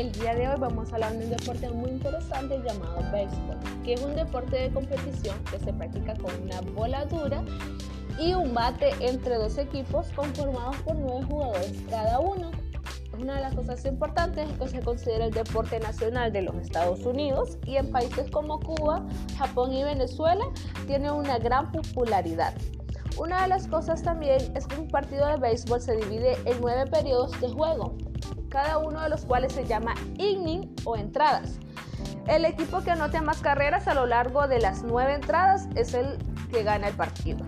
el día de hoy vamos a hablar de un deporte muy interesante llamado béisbol, que es un deporte de competición que se practica con una bola dura y un bate entre dos equipos conformados por nueve jugadores cada uno. Una de las cosas importantes es que se considera el deporte nacional de los Estados Unidos y en países como Cuba, Japón y Venezuela tiene una gran popularidad. Una de las cosas también es que un partido de béisbol se divide en nueve periodos de juego, cada uno de los cuales se llama inning o entradas. El equipo que anote más carreras a lo largo de las nueve entradas es el que gana el partido.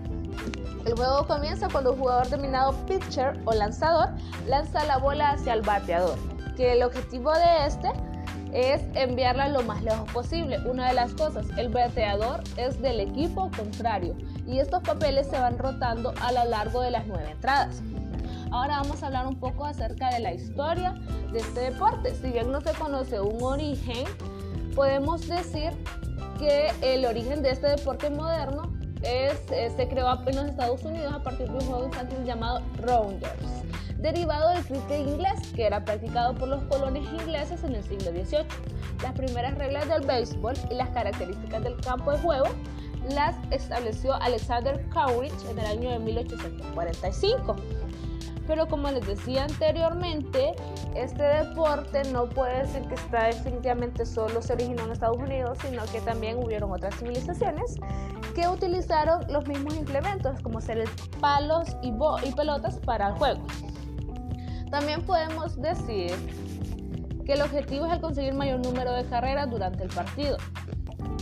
El juego comienza cuando un jugador denominado pitcher o lanzador lanza la bola hacia el bateador, que el objetivo de este es enviarla lo más lejos posible. Una de las cosas, el bateador es del equipo contrario y estos papeles se van rotando a lo largo de las nueve entradas. Ahora vamos a hablar un poco acerca de la historia de este deporte. Si bien no se conoce un origen, podemos decir que el origen de este deporte moderno es, eh, se creó en los Estados Unidos a partir de un juego infantil llamado Rounders, derivado del cricket inglés que era practicado por los colones ingleses en el siglo XVIII. Las primeras reglas del béisbol y las características del campo de juego las estableció Alexander Coleridge en el año de 1845. Pero como les decía anteriormente, este deporte no puede decir que está definitivamente solo se originó en Estados Unidos, sino que también hubieron otras civilizaciones que utilizaron los mismos implementos, como ser palos y, y pelotas para el juego. También podemos decir que el objetivo es el conseguir mayor número de carreras durante el partido.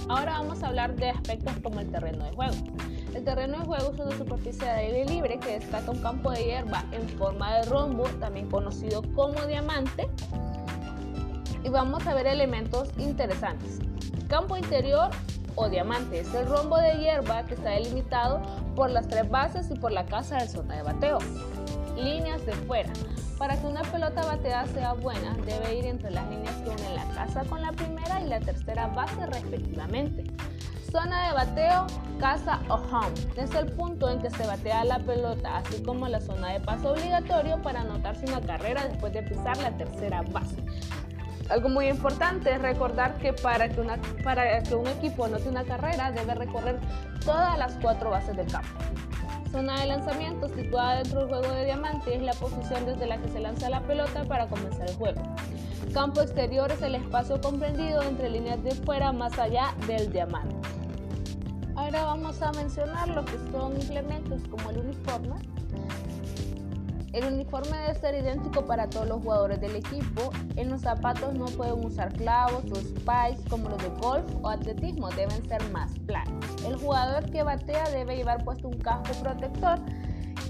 Ahora vamos a hablar de aspectos como el terreno de juego. El terreno de juego es una superficie de aire libre que destaca un campo de hierba en forma de rombo, también conocido como diamante. Y vamos a ver elementos interesantes. Campo interior o diamante es el rombo de hierba que está delimitado por las tres bases y por la casa de zona de bateo. Líneas de fuera. Para que una pelota bateada sea buena, debe ir entre las líneas que unen la casa con la primera y la tercera base respectivamente. Zona de bateo, casa o home. Es el punto en que se batea la pelota, así como la zona de paso obligatorio para anotarse una carrera después de pisar la tercera base. Algo muy importante es recordar que para que, para que un equipo anote una carrera debe recorrer todas las cuatro bases del campo. Zona de lanzamiento situada dentro del juego de diamante es la posición desde la que se lanza la pelota para comenzar el juego. Campo exterior es el espacio comprendido entre líneas de fuera más allá del diamante. Ahora vamos a mencionar lo que son implementos como el uniforme. El uniforme debe ser idéntico para todos los jugadores del equipo. En los zapatos no pueden usar clavos o spikes como los de golf o atletismo, deben ser más planos. El jugador que batea debe llevar puesto un casco protector,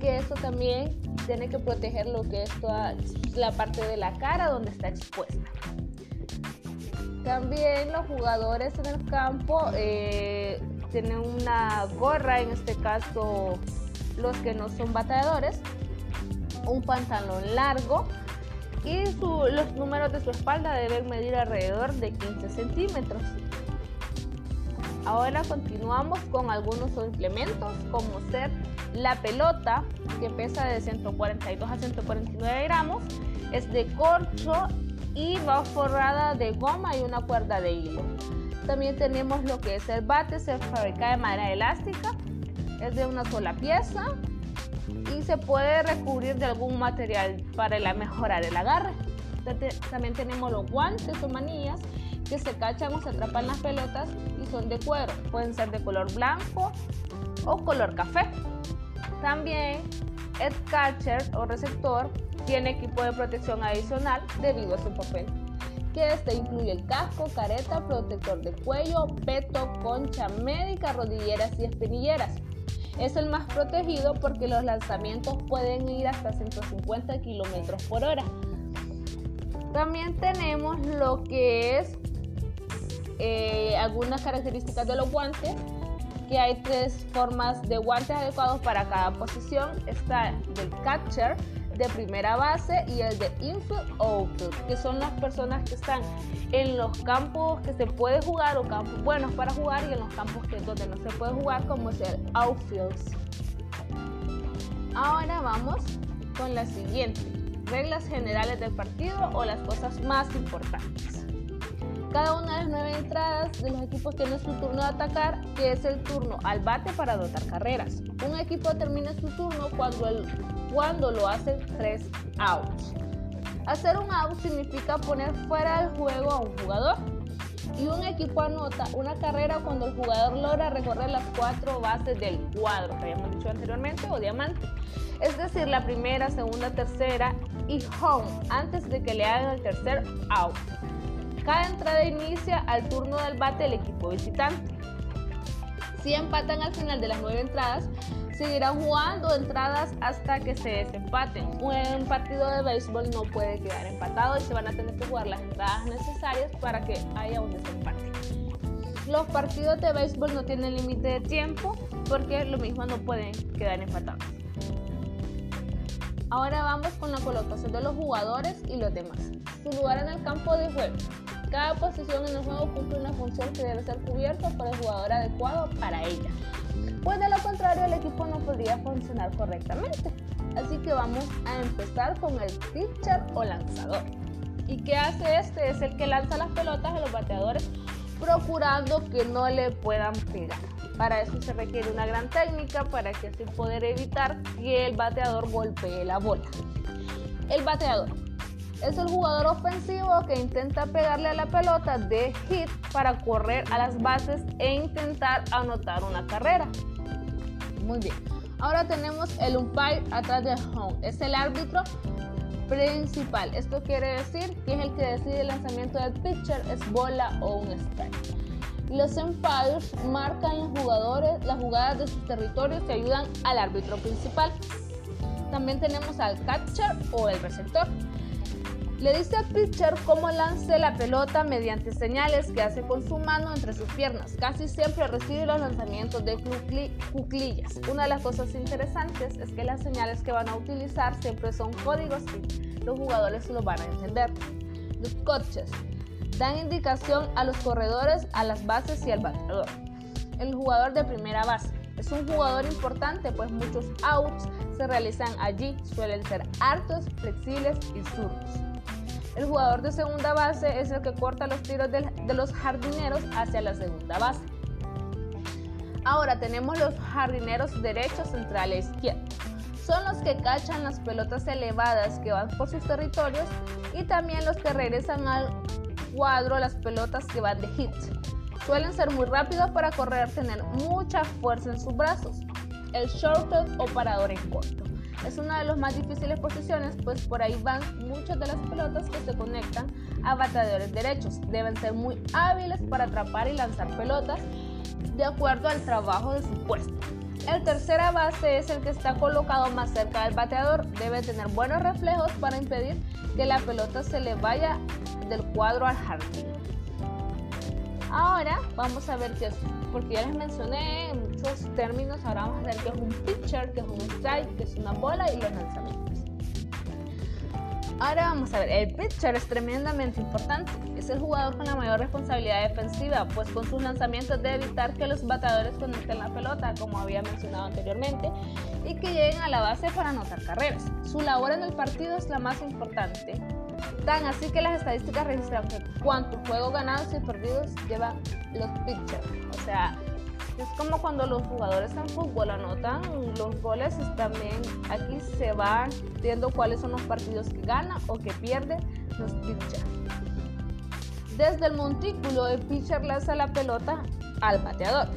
que eso también tiene que proteger lo que es toda la parte de la cara donde está expuesta. También los jugadores en el campo eh, tienen una gorra, en este caso los que no son bateadores, un pantalón largo y los números de su espalda deben medir alrededor de 15 centímetros. Ahora continuamos con algunos implementos como ser la pelota que pesa de 142 a 149 gramos, es de corcho y va forrada de goma y una cuerda de hilo. También tenemos lo que es el bate, se fabrica de madera elástica, es de una sola pieza y se puede recubrir de algún material para mejorar el agarre. También tenemos los guantes o manillas que se cachan o se atrapan las pelotas y son de cuero. Pueden ser de color blanco o color café. También el catcher o receptor tiene equipo de protección adicional debido a su papel que este incluye el casco, careta, protector de cuello, peto, concha médica, rodilleras y espinilleras. Es el más protegido porque los lanzamientos pueden ir hasta 150 km por hora. También tenemos lo que es eh, algunas características de los guantes, que hay tres formas de guantes adecuados para cada posición. Está del catcher, de primera base y el de infield outfield, que son las personas que están en los campos que se puede jugar o campos buenos para jugar y en los campos que donde no se puede jugar como es el outfield. Ahora vamos con la siguiente. reglas generales del partido o las cosas más importantes. Cada una de las nueve entradas de los equipos tiene su turno de atacar, que es el turno al bate para anotar carreras. Un equipo termina su turno cuando, el, cuando lo hace tres outs. Hacer un out significa poner fuera del juego a un jugador. Y un equipo anota una carrera cuando el jugador logra recorrer las cuatro bases del cuadro, que habíamos dicho anteriormente, o diamante. Es decir, la primera, segunda, tercera y home, antes de que le hagan el tercer out. Cada entrada inicia al turno del bate del equipo visitante. Si empatan al final de las nueve entradas, seguirán jugando entradas hasta que se desempaten. Un partido de béisbol no puede quedar empatado y se van a tener que jugar las entradas necesarias para que haya un desempate. Los partidos de béisbol no tienen límite de tiempo porque lo mismo no pueden quedar empatados. Ahora vamos con la colocación de los jugadores y los demás. Su lugar en el campo de juego. Cada posición en el juego cumple una función que debe ser cubierta por el jugador adecuado para ella. Pues de lo contrario el equipo no podría funcionar correctamente. Así que vamos a empezar con el pitcher o lanzador. ¿Y qué hace este? Es el que lanza las pelotas a los bateadores procurando que no le puedan pegar. Para eso se requiere una gran técnica para que así poder evitar que el bateador golpee la bola. El bateador es el jugador ofensivo que intenta pegarle a la pelota de hit para correr a las bases e intentar anotar una carrera. Muy bien. Ahora tenemos el umpire atrás de home. Es el árbitro principal. Esto quiere decir que es el que decide el lanzamiento del pitcher, es bola o un strike. Los umpires marcan los jugadores, las jugadas de sus territorios y ayudan al árbitro principal. También tenemos al catcher o el receptor. Le dice al pitcher cómo lance la pelota mediante señales que hace con su mano entre sus piernas. Casi siempre recibe los lanzamientos de cuclillas. Una de las cosas interesantes es que las señales que van a utilizar siempre son códigos y los jugadores lo van a entender. Los coaches dan indicación a los corredores, a las bases y al bateador. El jugador de primera base es un jugador importante, pues muchos outs se realizan allí. Suelen ser hartos, flexibles y zurdos. El jugador de segunda base es el que corta los tiros de, los jardineros hacia la segunda base. Ahora tenemos los jardineros derecho, central e izquierdo. Son los que cachan las pelotas elevadas que van por sus territorios y también los que regresan al cuadro las pelotas que van de hit. Suelen ser muy rápidos para correr, tener mucha fuerza en sus brazos. El shortstop o parador en corto. Es una de las más difíciles posiciones, pues por ahí van muchas de las pelotas que se conectan a bateadores derechos. Deben ser muy hábiles para atrapar y lanzar pelotas de acuerdo al trabajo de su puesto. El tercera base es el que está colocado más cerca del bateador. Debe tener buenos reflejos para impedir que la pelota se le vaya del cuadro al jardín. Ahora vamos a ver qué porque ya les mencioné muchos términos, ahora vamos a ver qué es un pitcher, qué es un strike, qué es una bola y los lanzamientos. Ahora vamos a ver, el pitcher es tremendamente importante. Es el jugador con la mayor responsabilidad defensiva, pues con sus lanzamientos debe evitar que los bateadores conecten la pelota, como había mencionado anteriormente, y que lleguen a la base para anotar carreras. Su labor en el partido es la más importante, Tan así que las estadísticas registran cuántos juegos ganados y perdidos llevan los pitchers. O sea, es como cuando los jugadores en fútbol anotan los goles, también aquí se van viendo cuáles son los partidos que ganan o que pierden los pitchers. Desde el montículo, el pitcher lanza la pelota al bateador.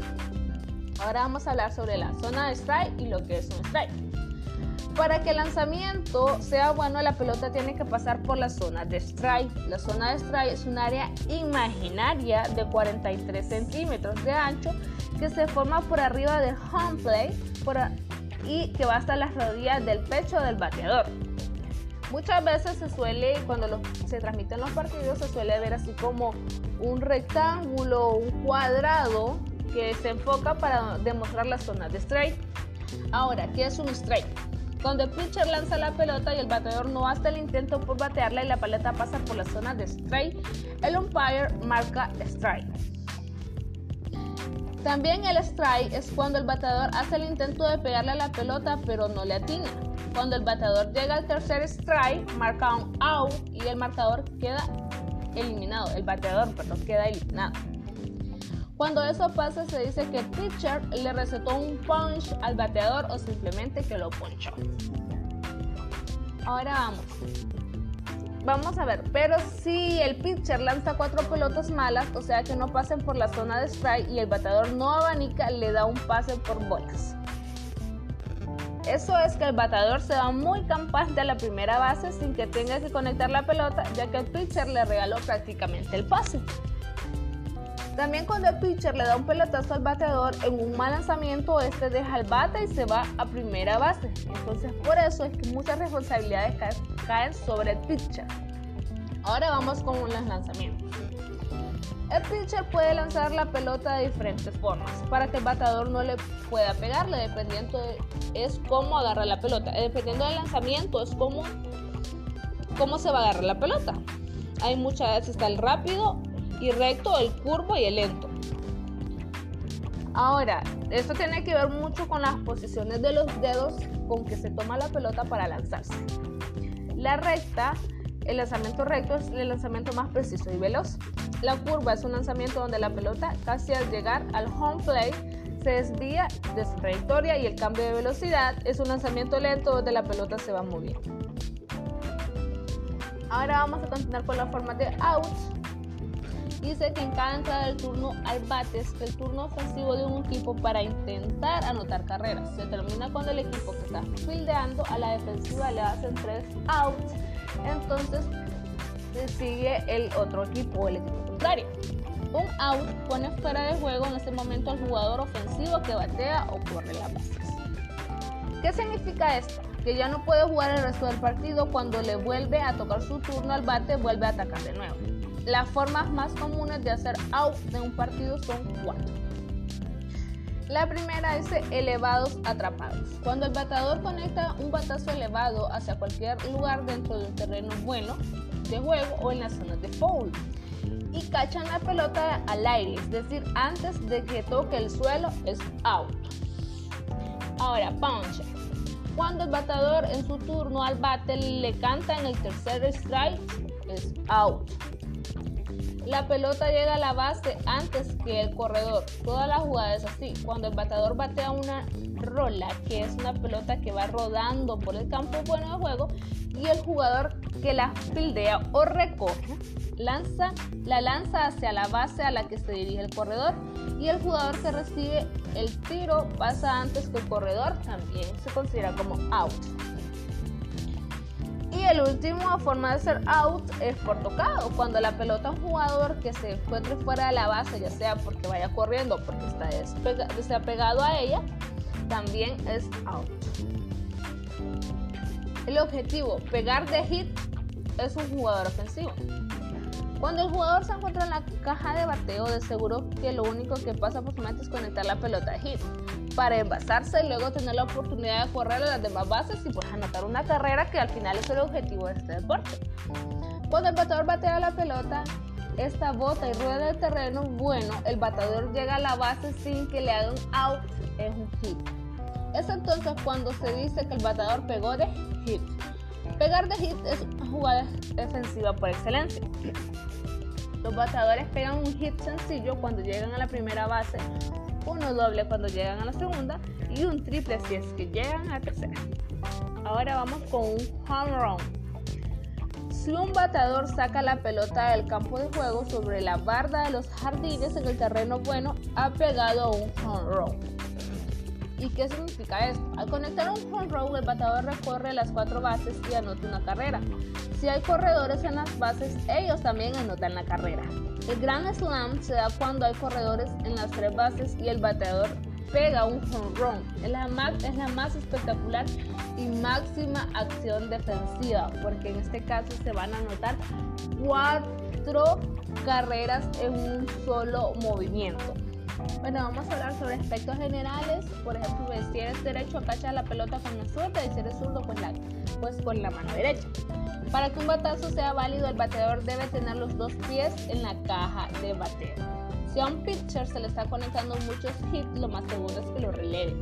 Ahora vamos a hablar sobre la zona de strike y lo que es un strike. Para que el lanzamiento sea bueno, la pelota tiene que pasar por la zona de strike. La zona de strike es un área imaginaria de 43 centímetros de ancho que se forma por arriba del home plate y que va hasta las rodillas del pecho del bateador. Muchas veces se suele, cuando se transmiten los partidos, se suele ver así como un rectángulo, un cuadrado que se enfoca para demostrar la zona de strike. Ahora, ¿qué es un strike? Cuando el pitcher lanza la pelota y el bateador no hace el intento por batearla y la pelota pasa por la zona de strike, el umpire marca strike. También el strike es cuando el bateador hace el intento de pegarle a la pelota pero no le atina. Cuando el bateador llega al tercer strike, marca un out y el marcador queda eliminado. El bateador, perdón, queda eliminado. Cuando eso pasa, se dice que pitcher le recetó un punch al bateador o simplemente que lo ponchó. Ahora vamos. Vamos a ver, pero si el pitcher lanza cuatro pelotas malas, o sea que no pasen por la zona de strike y el bateador no abanica, le da un pase por bolas. Eso es que el bateador se va muy campante a la primera base sin que tenga que conectar la pelota, ya que el pitcher le regaló prácticamente el pase. También cuando el pitcher le da un pelotazo al bateador en un mal lanzamiento, este deja el bate y se va a primera base. Entonces por eso es que muchas responsabilidades caen sobre el pitcher. Ahora vamos con los lanzamientos. El pitcher puede lanzar la pelota de diferentes formas para que el bateador no le pueda pegarle, dependiendo de, es cómo agarra la pelota. Dependiendo del lanzamiento es cómo, cómo se va a agarrar la pelota. Hay muchas veces está el rápido y recto, el curvo y el lento. Ahora, esto tiene que ver mucho con las posiciones de los dedos con que se toma la pelota para lanzarse. La recta, el lanzamiento recto es el lanzamiento más preciso y veloz. La curva es un lanzamiento donde la pelota, casi al llegar al home plate, se desvía de su trayectoria y el cambio de velocidad es un lanzamiento lento donde la pelota se va moviendo. Ahora vamos a continuar con la forma de out. Dice que en cada entrada del turno al bate es el turno ofensivo de un equipo para intentar anotar carreras. Se termina cuando el equipo que está fildeando a la defensiva le hacen tres outs. Entonces sigue el otro equipo, el equipo contrario. Un out pone fuera de juego en ese momento al jugador ofensivo que batea o corre la base. ¿Qué significa esto? Que ya no puede jugar el resto del partido cuando le vuelve a tocar su turno al bate, vuelve a atacar de nuevo. Las formas más comunes de hacer out de un partido son cuatro. La primera es elevados atrapados. Cuando el batador conecta un batazo elevado hacia cualquier lugar dentro de un terreno bueno de juego o en la zona de foul y cachan la pelota al aire, es decir, antes de que toque el suelo es out. Ahora, punch. Cuando el batador en su turno al bate le canta en el tercer strike, es out. La pelota llega a la base antes que el corredor. Toda la jugada es así. Cuando el batador batea una rola, que es una pelota que va rodando por el campo bueno de juego, y el jugador que la fildea o recoge, lanza, la lanza hacia la base a la que se dirige el corredor y el jugador que recibe el tiro pasa antes que el corredor, también se considera como out. El último forma de ser out es por tocado. Cuando la pelota un jugador que se encuentre fuera de la base, ya sea porque vaya corriendo o porque está desapegado a ella, también es out. El objetivo, pegar de hit, es un jugador ofensivo. Cuando el jugador se encuentra en la caja de bateo, de seguro que lo único que pasa por su mente es conectar la pelota de hit para envasarse y luego tener la oportunidad de correr a las demás bases y pues anotar una carrera que al final es el objetivo de este deporte. Cuando el bateador batea la pelota, esta bota y rueda el terreno, bueno, el bateador llega a la base sin que le haga un out, es un hit. Es entonces cuando se dice que el bateador pegó de hit. Pegar de hit es jugada defensiva por excelencia. Los bateadores pegan un hit sencillo cuando llegan a la primera base, uno doble cuando llegan a la segunda y un triple si es que llegan a la tercera. Ahora vamos con un home run. Si un bateador saca la pelota del campo de juego sobre la barda de los jardines en el terreno bueno, ha pegado un home run. ¿Y qué significa esto? Al conectar un home run, el bateador recorre las cuatro bases y anota una carrera. Si hay corredores en las bases, ellos también anotan la carrera. El Grand Slam se da cuando hay corredores en las tres bases y el bateador pega un home run. Es la, más, es la más espectacular y máxima acción defensiva, porque en este caso se van a anotar cuatro carreras en un solo movimiento. Bueno, vamos a hablar sobre aspectos generales. Por ejemplo, pues, si eres derecho, cachar la pelota con la suerte y si eres zurdo, pues, la, pues con la mano derecha. Para que un batazo sea válido, el bateador debe tener los dos pies en la caja de bateo. Si a un pitcher se le está conectando muchos hits, lo más seguro es que lo releve.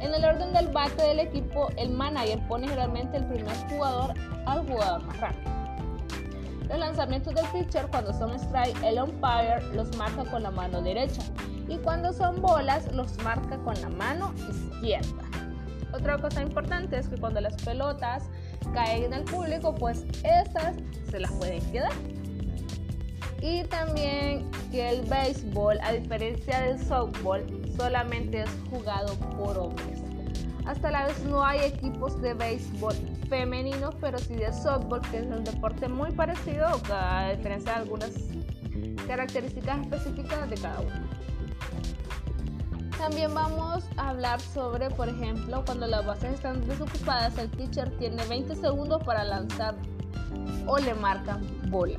En el orden del bate del equipo, el manager pone generalmente el primer jugador al jugador más rápido. Los lanzamientos del pitcher cuando son strike, el umpire los marca con la mano derecha y cuando son bolas los marca con la mano izquierda. Otra cosa importante es que cuando las pelotas caen en el público, pues estas se las pueden quedar. Y también que el béisbol, a diferencia del softball, solamente es jugado por hombres. Hasta la vez no hay equipos de béisbol femeninos, pero sí de softball, que es un deporte muy parecido, a diferencia de algunas características específicas de cada uno. También vamos a hablar sobre, por ejemplo, cuando las bases están desocupadas, el pitcher tiene 20 segundos para lanzar o le marcan bola.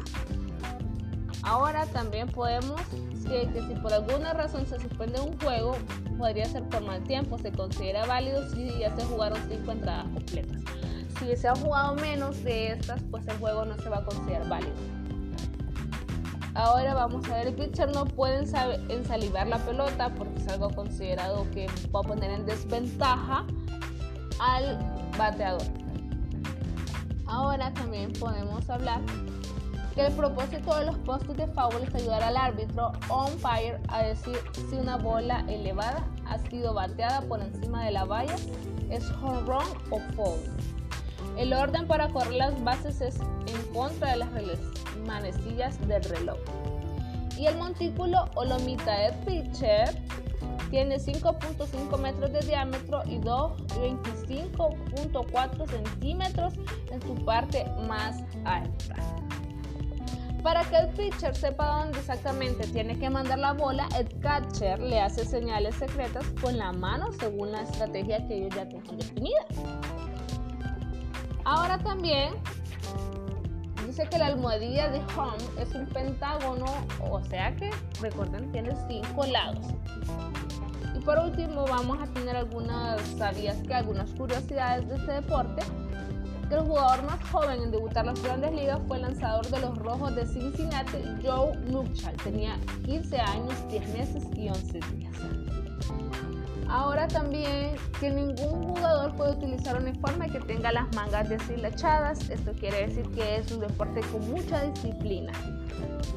Ahora también podemos que, que, si por alguna razón se suspende un juego, podría ser por mal tiempo. Se considera válido si ya se jugaron 5 entradas completas. Si se han jugado menos de estas, pues el juego no se va a considerar válido. Ahora vamos a ver, pitcher no puede ensalivar la pelota porque es algo considerado que va a poner en desventaja al bateador. Ahora también podemos hablar que el propósito de los postes de foul es ayudar al árbitro umpire a decir si una bola elevada ha sido bateada por encima de la valla, es home run o foul. El orden para correr las bases es en contra de las manecillas del reloj. Y el montículo o lomita de pitcher tiene 5.5 metros de diámetro y 25.4 centímetros en su parte más alta. Para que el pitcher sepa dónde exactamente tiene que mandar la bola, el catcher le hace señales secretas con la mano según la estrategia que ellos ya tengan definida. Ahora también dice que la almohadilla de home es un pentágono, o sea que recuerden tiene cinco lados. Y por último vamos a tener algunas, sabías que algunas curiosidades de este deporte. Que el jugador más joven en debutar las grandes ligas fue el lanzador de los Rojos de Cincinnati, Joe Nupchal. Tenía 15 años, 10 meses y 11 días. Ahora también que ningún jugador puede utilizar un uniforme que tenga las mangas deshilachadas. Esto quiere decir que es un deporte con mucha disciplina.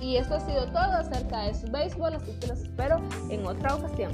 Y esto ha sido todo acerca de su béisbol, así que los espero en otra ocasión.